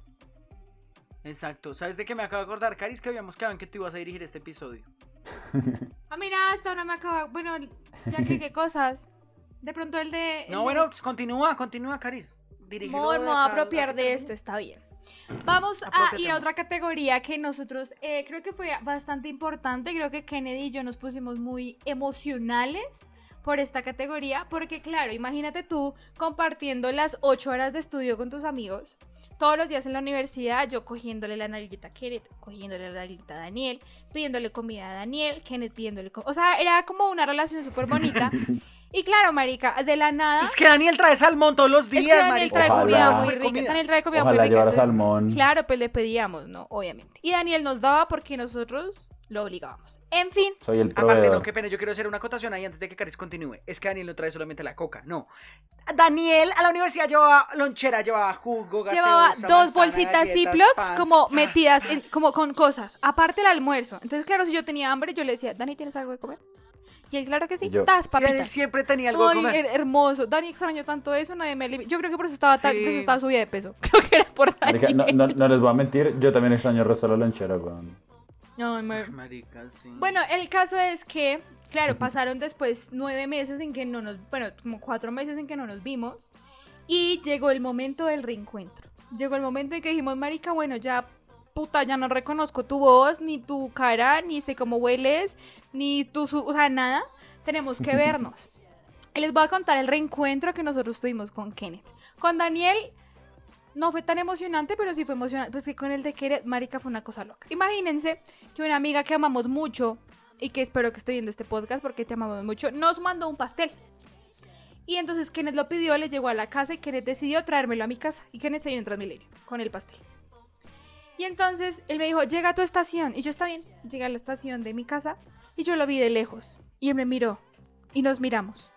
S1: Exacto. ¿Sabes de qué me acabo de acordar, Caris? Que habíamos quedado en que tú ibas a dirigir este episodio.
S2: Ah, mira, hasta ahora me acaba. Bueno, ya que qué cosas. De pronto el de. el
S1: No,
S2: de-
S1: bueno, pues continúa, continúa, Caris.
S2: Mor,
S1: de
S2: me voy a apropiar de esto, está bien. Vamos a ir a otra categoría que nosotros eh, creo que fue bastante importante. Creo que Kennedy y yo nos pusimos muy emocionales por esta categoría. Porque, claro, imagínate tú compartiendo las 8 horas de estudio con tus amigos. Todos los días en la universidad, yo cogiéndole la nalguita a Kenneth, cogiéndole la nalguita a Daniel, pidiéndole comida a Daniel, Kenneth pidiéndole comida. O sea, era como una relación súper bonita. y claro, Marica, de la nada.
S1: Es que Daniel trae salmón todos los
S2: Es que
S1: días,
S2: Daniel
S1: marica.
S2: trae
S3: Ojalá.
S2: comida muy rica.
S1: Comida.
S2: Daniel trae comida muy rica.
S3: llevara
S2: entonces-
S3: salmón.
S2: Claro, pues le pedíamos, ¿no? Obviamente. Y Daniel nos daba porque nosotros lo obligábamos. En fin,
S3: Soy el
S1: Aparte,
S3: proveedor.
S1: no, qué pena, yo quiero hacer una acotación ahí antes de que Caris continúe. Es que Daniel no trae solamente la coca, no. Daniel a la universidad llevaba lonchera, llevaba jugo, gaseosa,
S2: llevaba dos
S1: manzana,
S2: bolsitas Ziplocs como
S1: Ah,
S2: metidas en- como con cosas. Aparte el almuerzo. Entonces, claro, si yo tenía hambre, yo le decía, Dani, ¿tienes algo de comer? Y él, claro que sí.
S3: Y yo-
S2: Tas,
S1: y Daniel
S2: papitas.
S1: siempre tenía algo de
S2: Ay,
S1: comer.
S2: her- hermoso. Dani extrañó tanto eso, nadie me Yo creo que por eso estaba tan,
S1: Sí.
S2: por eso estaba subida de peso. Creo que era por Dani.
S3: Marica, no, no- no les voy a mentir, yo también extraño el resto de la lonchera, weón.
S2: Ay, me-
S1: Marica, sí.
S2: Bueno, el caso es que, claro, pasaron después nueve meses en que no nos, bueno, como cuatro meses en que no nos vimos y llegó el momento del reencuentro. Llegó el momento en que dijimos, marica, bueno, ya, puta, ya no reconozco tu voz, ni tu cara, ni sé cómo hueles, ni tu, o sea, nada. Tenemos que vernos. Y les voy a contar el reencuentro que nosotros tuvimos con Kenneth. Con Daniel no fue tan emocionante, pero sí fue emocionante. Pues que con el de Kenneth, marica, fue una cosa loca. Imagínense que una amiga que amamos mucho y que espero que esté viendo este podcast porque te amamos mucho, nos mandó un pastel. Y entonces Kenneth lo pidió, le llegó a la casa y Kenneth decidió traérmelo a mi casa. Y Kenneth se vino en Transmilenio con el pastel. Y entonces él me dijo, llega a tu estación. Y yo, está bien, llegué a la estación de mi casa y yo lo vi de lejos. Y él me miró y nos miramos.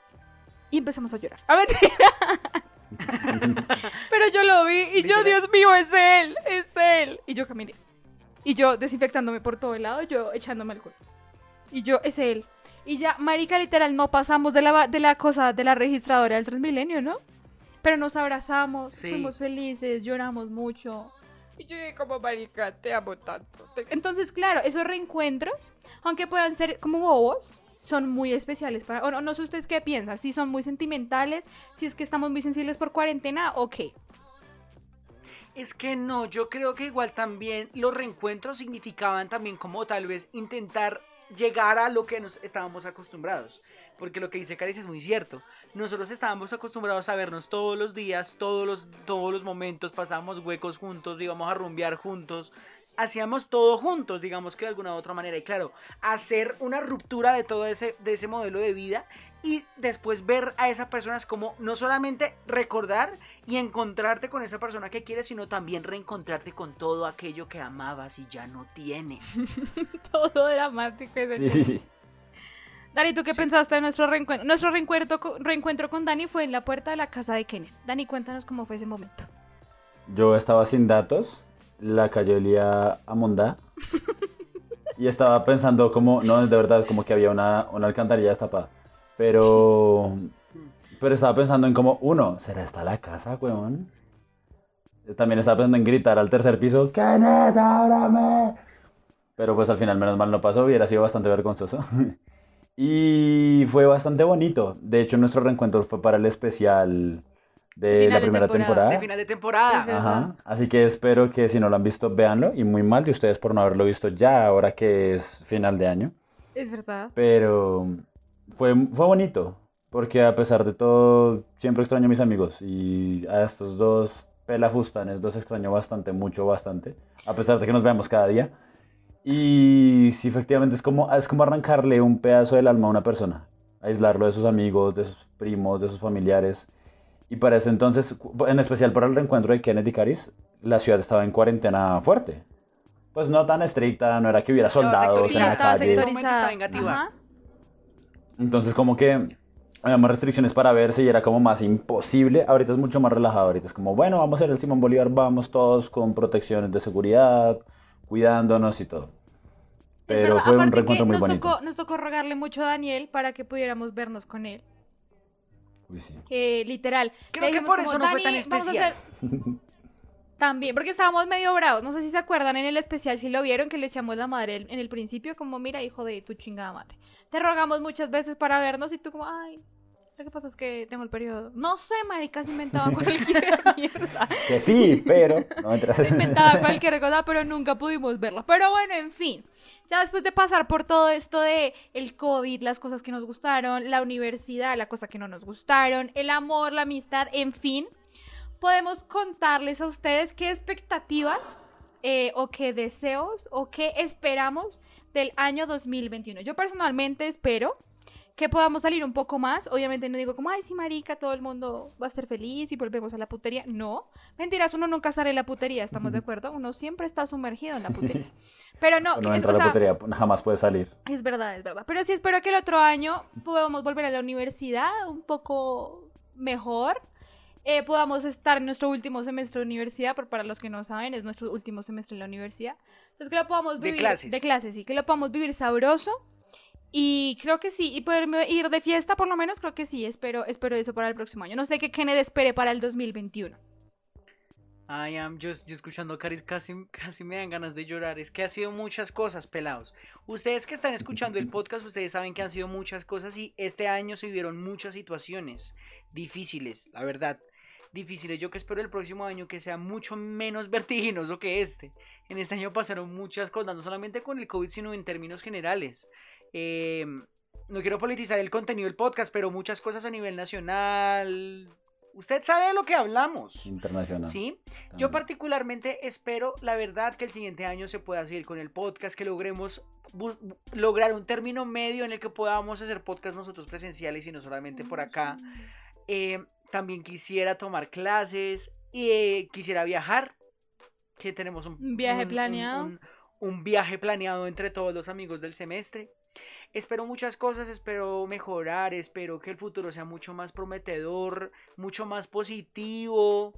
S2: Y empezamos a llorar. A Pero yo lo vi y yo. Dios mío, es él, es él. Y yo caminé. Y yo desinfectándome por todo el lado, yo echándome alcohol. Y yo, es él. Y ya, marica, literal, no pasamos de la, de la cosa, de la registradora del Transmilenio, ¿no? Pero nos abrazamos,
S1: Sí.
S2: fuimos felices, lloramos mucho. Y yo dije, como marica, te amo tanto. Te- Entonces, claro, esos reencuentros, aunque puedan ser como bobos, son muy especiales para... O no, no sé ustedes qué piensan, si son muy sentimentales, si es que estamos muy sensibles por cuarentena, ok.
S1: Es que no, yo creo que igual también los reencuentros significaban también como tal vez intentar llegar a lo que nos estábamos acostumbrados. Porque lo que dice Caris es muy cierto. Nosotros estábamos acostumbrados a vernos todos los días, todos los, todos los momentos, pasábamos huecos juntos, íbamos a rumbear juntos, hacíamos todo juntos, digamos que de alguna u otra manera. Y claro, hacer una ruptura de todo ese, de ese modelo de vida y después ver a esa persona es como no solamente recordar y encontrarte con esa persona que quieres, sino también reencontrarte con todo aquello que amabas y ya no tienes.
S2: Todo dramático. ese
S3: Sí, sí, sí.
S2: Dani, ¿tú qué
S1: Sí.
S2: pensaste de nuestro reencuentro? Nuestro reencuentro, co- reencuentro con Dani fue en la puerta de la casa de Kenneth. Dani, cuéntanos cómo fue ese momento.
S3: Yo estaba sin datos, la calle olía a mondá. Y estaba pensando como, no, de verdad, como que había una, una alcantarilla destapada. Pero, pero estaba pensando en como, uno, ¿será esta la casa, weón? También estaba pensando en gritar al tercer piso, ¡Kenneth, ábrame! Pero pues al final, menos mal no pasó, hubiera sido bastante vergonzoso. Y fue bastante bonito. De hecho, nuestro reencuentro fue para el especial
S2: De
S3: de
S2: final
S3: la
S2: de
S3: primera
S2: temporada.
S3: temporada.
S1: De final de temporada.
S3: Ajá. Así que espero que si no lo han visto, véanlo. Y muy mal de ustedes por no haberlo visto ya, ahora que es final de año.
S2: Es verdad.
S3: Pero fue, fue bonito. Porque a pesar de todo, siempre extraño a mis amigos. Y a estos dos pelafustanes los extraño bastante, mucho, bastante. A pesar de que nos veamos cada día. Y sí, efectivamente es como, es como arrancarle un pedazo del alma a una persona. Aislarlo de sus amigos, de sus primos, de sus familiares. Y para ese entonces, en especial para el reencuentro de Kenneth y Caris, la ciudad estaba en cuarentena fuerte. Pues no tan estricta, no era que hubiera soldados
S2: Sí,
S3: en la calle.
S1: Estaba.
S3: Entonces como que había más restricciones para verse y era como más imposible. Ahorita es mucho más relajado. Ahorita es como, bueno, vamos a hacer el Simón Bolívar, vamos todos con protecciones de seguridad, cuidándonos y todo. Pero fue un reencuentro muy
S2: nos
S3: bonito.
S2: tocó, nos tocó rogarle mucho a Daniel para que pudiéramos vernos con él.
S3: Uy, sí.
S2: Eh, literal.
S1: Creo que por
S2: como,
S1: eso no fue tan
S2: "Dani, vamos a
S1: especial".
S2: hacer-". También, porque estábamos medio bravos. No sé si se acuerdan en el especial, si lo vieron, que le echamos la madre en el principio, como, mira, hijo de tu chingada madre. Te rogamos muchas veces para vernos y tú como, ay, Lo que pasa es que tengo el periodo. No sé, marica, se inventaba cualquier mierda.
S3: Que sí, pero. No, mentira.
S2: Se inventaba cualquier cosa, pero nunca pudimos verlo. Pero bueno, en fin. Ya después de pasar por todo esto de el COVID, las cosas que nos gustaron, la universidad, la cosa que no nos gustaron, el amor, la amistad, en fin, podemos contarles a ustedes qué expectativas eh, o qué deseos o qué esperamos del año 2021. Yo personalmente espero que podamos salir un poco más. Obviamente no digo como, ay, sí, marica, todo el mundo va a ser feliz y volvemos a la putería. No, mentiras, uno nunca sale en la putería, ¿estamos de acuerdo? Uno siempre está sumergido en la putería. Pero no,
S3: No
S2: es-
S3: entra
S2: o
S3: a la putería, jamás puede salir.
S2: es verdad, es verdad. Pero sí espero que el otro año podamos volver a la universidad un poco mejor. Eh, podamos estar en nuestro último semestre de universidad, pero para los que no saben, es nuestro último semestre en la universidad. Entonces que lo podamos
S1: De
S2: vivir...
S1: clases.
S2: De clases, sí. Que lo podamos vivir sabroso. Y creo que sí. Y poderme ir de fiesta, por lo menos, creo que sí. Espero, espero eso para el próximo año. No sé qué Kenneth espere para el 2021.
S1: Ay, am, yo, yo escuchando Caris casi, casi me dan ganas de llorar. Es que ha sido muchas cosas, pelados. Ustedes que están escuchando el podcast, ustedes saben que han sido muchas cosas y este año se vivieron muchas situaciones difíciles, la verdad. Difíciles. Yo que espero el próximo año que sea mucho menos vertiginoso que este. En este año pasaron muchas cosas, no solamente con el COVID, sino en términos generales. Eh, no quiero politizar el contenido del podcast, pero muchas cosas a nivel nacional. Usted sabe de lo que hablamos.
S3: Internacional.
S1: ¿Sí? Yo particularmente espero, la verdad, que el siguiente año se pueda seguir con el podcast, que logremos lograr un término medio en el que podamos hacer podcast nosotros presenciales y no solamente por acá. Eh, también quisiera tomar clases, y eh, quisiera viajar, que tenemos un,
S2: Un viaje
S1: un- un-
S2: planeado.
S1: Un, un viaje planeado entre todos los amigos del semestre. Espero muchas cosas, espero mejorar, espero que el futuro sea mucho más prometedor, mucho más positivo.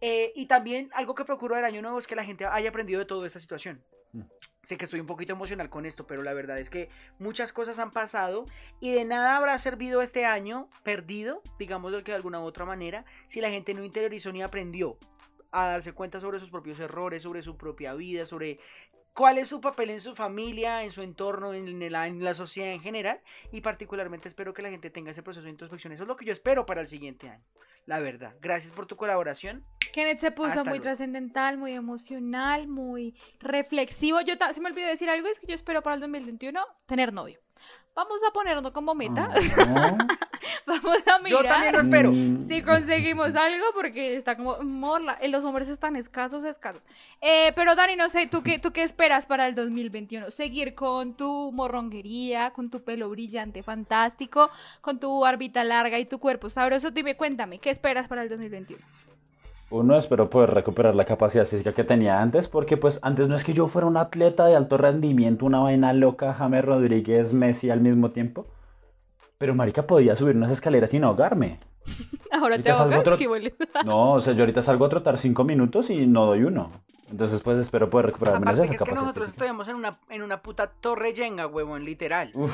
S1: Eh, y también algo que procuro del año nuevo es que la gente haya aprendido de toda esta situación.
S3: Mm.
S1: Sé que estoy un poquito emocional con esto, pero la verdad es que muchas cosas han pasado y de nada habrá servido este año perdido, digámoslo que de alguna u otra manera, si la gente no interiorizó ni aprendió a darse cuenta sobre sus propios errores, sobre su propia vida, sobre cuál es su papel en su familia, en su entorno, en, el- en la sociedad en general. Y particularmente espero que la gente tenga ese proceso de introspección. Eso es lo que yo espero para el siguiente año. La verdad. Gracias por tu colaboración.
S2: Kenneth se puso
S1: Hasta
S2: muy trascendental, muy emocional, muy reflexivo. Yo se me olvidó decir algo, es que yo espero para el 2021 tener novio. Vamos a ponerlo como meta.
S3: Ah,
S2: Vamos a mirar
S1: Yo también lo espero.
S3: mm,
S2: si conseguimos algo porque está como morla. eh, Los hombres están escasos, escasos. Eh, pero Dani, no sé, ¿tú qué, ¿tú qué esperas para el 2021? ¿Seguir con tu morronguería, con tu pelo brillante, fantástico, con tu barbita larga y tu cuerpo sabroso? Dime, cuéntame, ¿qué esperas para el 2021?
S3: Uno, espero poder recuperar la capacidad física que tenía antes, porque pues antes no es que yo fuera un atleta de alto rendimiento, una vaina loca, James Rodríguez, Messi al mismo tiempo. Pero marica podía subir unas escaleras sin ahogarme.
S2: Ahora te
S3: Ahorita
S2: ahogas
S3: otro-
S2: vuelves.
S3: No, o sea, yo ahorita salgo a trotar cinco minutos y no doy uno. Entonces pues espero poder recuperar al menos
S1: Aparte
S3: esa
S1: que es que
S3: capacidad
S1: nosotros
S3: física.
S1: estudiamos en una, en una puta torre yenga, huevón, literal.
S3: Uf,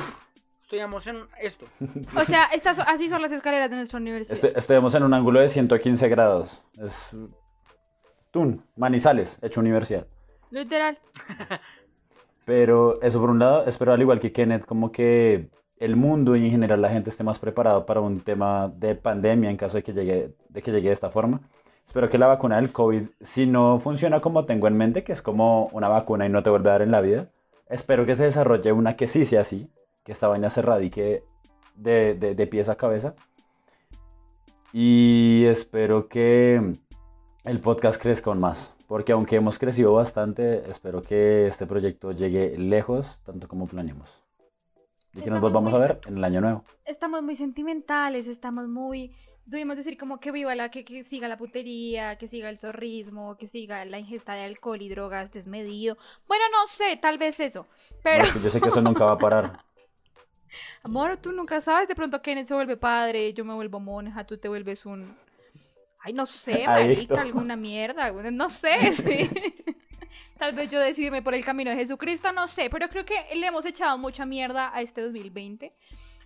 S1: Estudiamos en esto.
S2: O sea, estas, así son las escaleras de nuestra universidad.
S3: estoy- estuvimos en un ángulo de 115 grados. Es... Tun, Manizales, hecho universidad.
S2: Literal.
S3: Pero eso por un lado, espero al igual que Kenneth, como que el mundo y en general la gente esté más preparado para un tema de pandemia en caso de que llegue de, que llegue de esta forma. Espero que la vacuna del COVID, si no funciona como tengo en mente, que es como una vacuna y no te vuelve a dar en la vida, espero que se desarrolle una que sí sea así, que esta vaina se radique de, de, de pies a cabeza. Y espero que el podcast crezca aún más. Porque aunque hemos crecido bastante, espero que este proyecto llegue lejos, tanto como planeamos. Y que nos volvamos a ver en el año nuevo.
S2: Estamos muy sentimentales, estamos muy... Debemos decir como que viva la, que, que siga la putería, que siga el zorrismo, que siga la ingesta de alcohol y drogas desmedido. Bueno, no sé, tal vez eso. Pero,
S3: No, es que yo sé que eso nunca va a parar.
S2: amor, tú nunca sabes, de pronto Kenneth se vuelve padre, yo me vuelvo monja, tú te vuelves un... Ay, no sé, marica, alguna mierda, no sé, sí. Tal vez yo decidirme por el camino de Jesucristo, no sé, pero creo que le hemos echado mucha mierda a este 2020.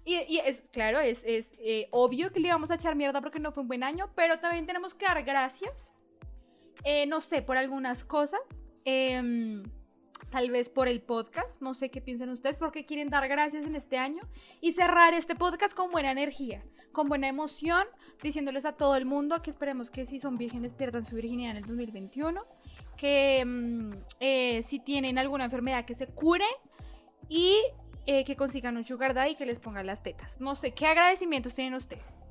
S2: Y, es claro, es, es eh, obvio que le íbamos a echar mierda porque no fue un buen año, pero también tenemos que dar gracias, eh, no sé, por algunas cosas. Em, tal vez por el podcast, no sé qué piensan ustedes, porque quieren dar gracias en este año y cerrar este podcast con buena energía, con buena emoción, diciéndoles a todo el mundo que esperemos que si son vírgenes pierdan su virginidad en el 2021, que mm, eh, si tienen alguna enfermedad que se cure y eh, que consigan un sugar daddy y que les pongan las tetas. No sé, ¿qué agradecimientos tienen ustedes?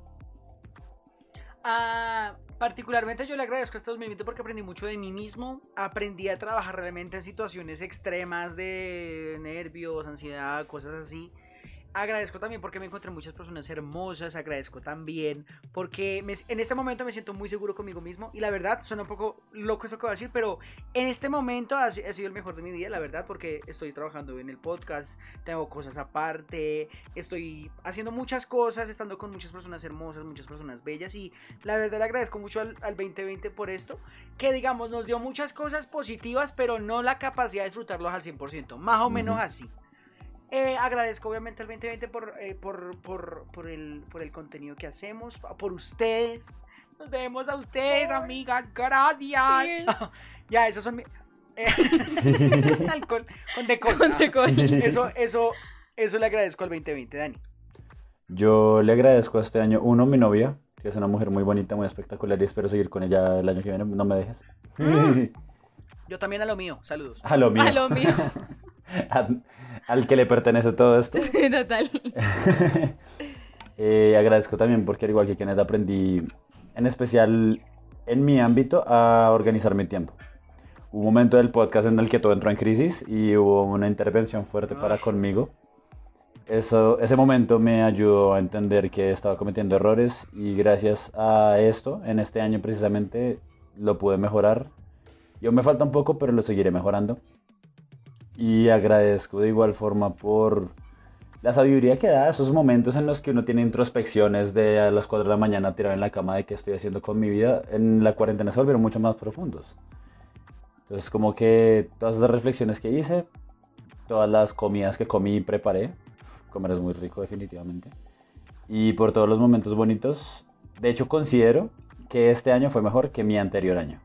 S1: Ah, particularmente yo le agradezco este 2020 porque aprendí mucho de mí mismo. Aprendí a trabajar realmente en situaciones extremas de nervios, ansiedad, cosas así. Agradezco también porque me encontré muchas personas hermosas. Agradezco también porque en este momento me siento muy seguro conmigo mismo. Y la verdad, suena un poco loco esto que voy a decir, pero en este momento ha, sido el mejor de mi vida, la verdad, porque estoy trabajando en el podcast, tengo cosas aparte, estoy haciendo muchas cosas, estando con muchas personas hermosas, muchas personas bellas. Y la verdad le agradezco mucho al, 2020 por esto, que digamos nos dio muchas cosas positivas, pero no la capacidad de disfrutarlos al 100%, más o menos así. Eh, agradezco obviamente al 2020 por, eh, por, por, por, el, por el contenido que hacemos, por ustedes. Nos vemos a ustedes, amigas. Gracias. ya, esos son mis... Eh, alcohol, con decol. Eso, eso, eso le agradezco al 2020, Dani.
S3: Yo le agradezco a este año, uno, mi novia, que es una mujer muy bonita, muy espectacular y espero seguir con ella el año que viene. No me dejes.
S1: Yo también a lo mío, saludos.
S3: A lo mío.
S2: A lo mío.
S3: Al que le pertenece todo esto.
S2: Total.
S3: Eh, agradezco también porque al igual que Kenneth aprendí, en especial en mi ámbito, a organizar mi tiempo. Hubo un momento del podcast en el que todo entró en crisis y hubo una intervención fuerte para conmigo. Eso, ese momento me ayudó a entender que estaba cometiendo errores y gracias a esto, en este año precisamente, lo pude mejorar. Yo me falta un poco, pero lo seguiré mejorando. Y agradezco de igual forma por la sabiduría que da esos momentos en los que uno tiene introspecciones de a las 4 de la mañana tirado en la cama de qué estoy haciendo con mi vida. En la cuarentena se volvieron mucho más profundos. Entonces como que todas esas reflexiones que hice, todas las comidas que comí y preparé, comer es muy rico definitivamente. Y por todos los momentos bonitos, de hecho considero que este año fue mejor que mi anterior año.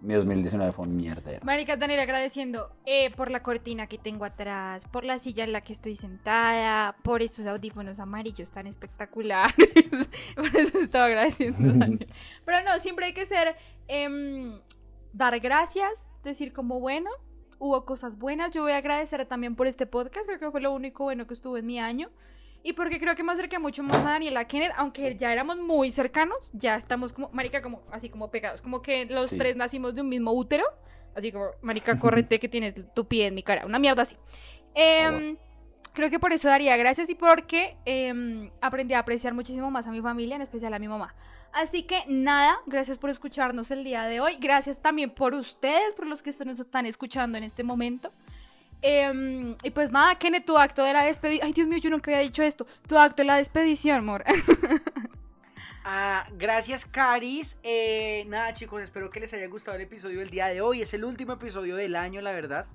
S3: Mi 2019 fue un mierda.
S2: Marica, Daniel, agradeciendo eh, por la cortina que tengo atrás, por la silla en la que estoy sentada, por estos audífonos amarillos tan espectaculares. por eso estaba agradeciendo, Daniel. Pero no, siempre hay que ser. Em, dar gracias, decir como bueno, hubo cosas buenas. Yo voy a agradecer también por este podcast, creo que fue lo único bueno que estuvo en mi año. Y porque creo que me acerqué mucho más a Daniela Kenneth, aunque ya éramos muy cercanos, ya estamos como, marica, como así como pegados, como que los tres nacimos de un mismo útero, así como, marica, córrete que tienes tu pie en mi cara, una mierda así. Em, creo que por eso daría gracias y porque em, aprendí a apreciar muchísimo más a mi familia, en especial a mi mamá. Así que nada, gracias por escucharnos el día de hoy. Gracias también por ustedes, por los que nos están escuchando en este momento. Em, y pues nada, Kenneth, tu acto de la despedición. Ay, Dios mío, yo nunca había dicho esto. Tu acto de la despedición, amor.
S1: Ah, gracias, Caris. Eh, nada, chicos, espero que les haya gustado el episodio del día de hoy. Es el último episodio del año, la verdad.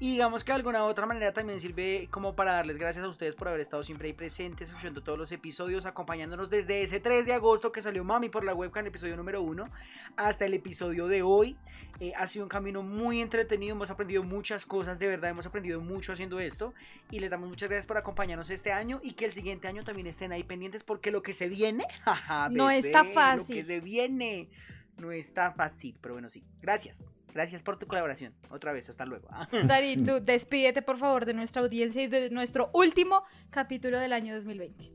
S1: Y digamos que de alguna u otra manera también sirve como para darles gracias a ustedes por haber estado siempre ahí presentes, escuchando todos los episodios, acompañándonos desde ese 3 de agosto que salió Mami por la webcam, episodio número 1, hasta el episodio de hoy. Eh, ha sido un camino muy entretenido, hemos aprendido muchas cosas, de verdad hemos aprendido mucho haciendo esto. Y les damos muchas gracias por acompañarnos este año y que el siguiente año también estén ahí pendientes porque lo que se viene,
S2: no está fácil.
S1: Lo que se viene no está fácil, pero bueno, sí. Gracias. Gracias por tu colaboración. Otra vez, hasta luego.
S2: Dari, tú despídete por favor de nuestra audiencia y de nuestro último capítulo del año 2020.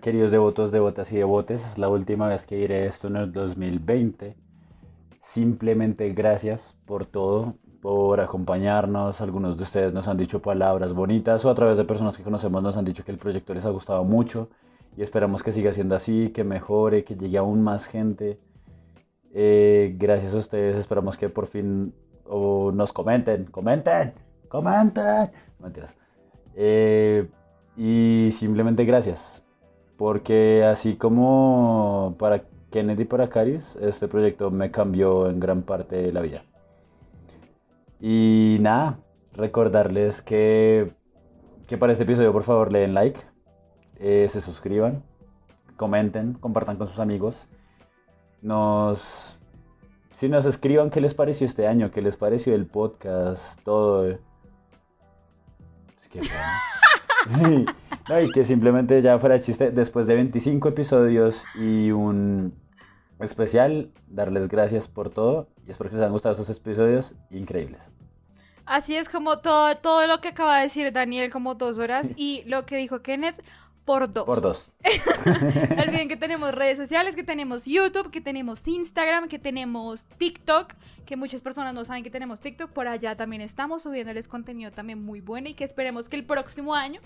S3: Queridos devotos, devotas y devotes, es la última vez que diré esto en el 2020. Simplemente gracias por todo, por acompañarnos. Algunos de ustedes nos han dicho palabras bonitas o a través de personas que conocemos nos han dicho que el proyecto les ha gustado mucho y esperamos que siga siendo así, que mejore, que llegue aún más gente. Eh, gracias a ustedes, esperamos que por fin nos comenten, comenten, comenten. Mentiras. Eh, y simplemente gracias. Porque así como para Kennedy y para Caris, este proyecto me cambió en gran parte la vida. Y nada, recordarles que, que para este episodio por favor le den like, eh, se suscriban, comenten, compartan con sus amigos nos Si nos escriban qué les pareció este año, qué les pareció el podcast, todo. Sí. No, y que simplemente ya fuera chiste, después de 25 episodios y un especial, darles gracias por todo y espero que les hayan gustado esos episodios increíbles.
S2: Así es como todo, todo lo que acaba de decir Daniel, como dos horas, y lo que dijo Kenneth, por dos.
S3: Por dos.
S2: No olviden que tenemos redes sociales, que tenemos YouTube, que tenemos Instagram, que tenemos TikTok, que muchas personas no saben que tenemos TikTok. Por allá también estamos subiéndoles contenido también muy bueno y que esperemos que el próximo año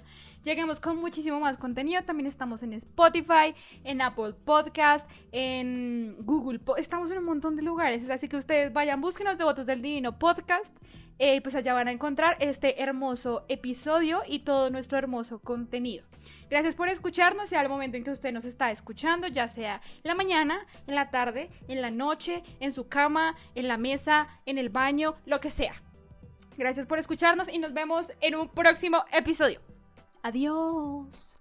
S2: lleguemos con muchísimo más contenido. También estamos en Spotify, en Apple Podcast, en Google. Po- estamos en un montón de lugares, así que ustedes vayan, búsquenos de Votos del Divino Podcast. eh, pues allá van a encontrar este hermoso episodio y todo nuestro hermoso contenido. Gracias por escucharnos, sea el momento en que usted nos está escuchando, ya sea en la mañana, en la tarde, en la noche, en su cama, en la mesa, en el baño, lo que sea. Gracias por escucharnos y nos vemos en un próximo episodio. Adiós.